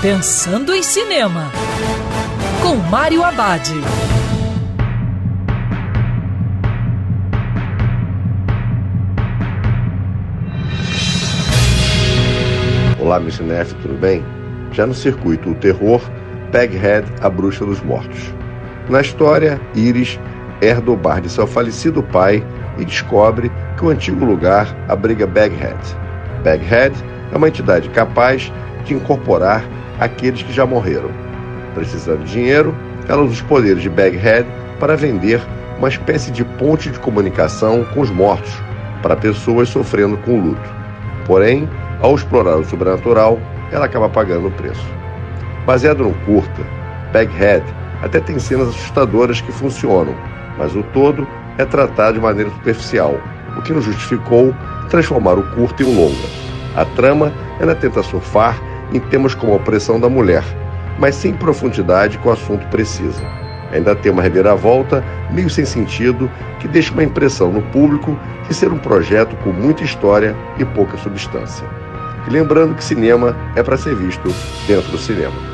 Pensando em Cinema, com Mário Abad. Olá, meu cinef, tudo bem? Já no circuito O Terror, Baghead, a Bruxa dos Mortos. Na história, Iris herda bar de seu falecido pai e descobre que o antigo lugar abriga Baghead. Baghead é uma entidade capaz de incorporar aqueles que já morreram. Precisando de dinheiro, ela usa os poderes de Baghead para vender uma espécie de ponte de comunicação com os mortos para pessoas sofrendo com luto. Porém, ao explorar o sobrenatural, ela acaba pagando o preço. Baseado no curta, Baghead até tem cenas assustadoras que funcionam, mas o todo é tratado de maneira superficial, o que não justificou transformar o curto em um longa. A trama ela tenta surfar em temas como a opressão da mulher, mas sem profundidade que o assunto precisa. Ainda tem uma reviravolta meio sem sentido que deixa uma impressão no público de ser um projeto com muita história e pouca substância. E lembrando que cinema é para ser visto dentro do cinema.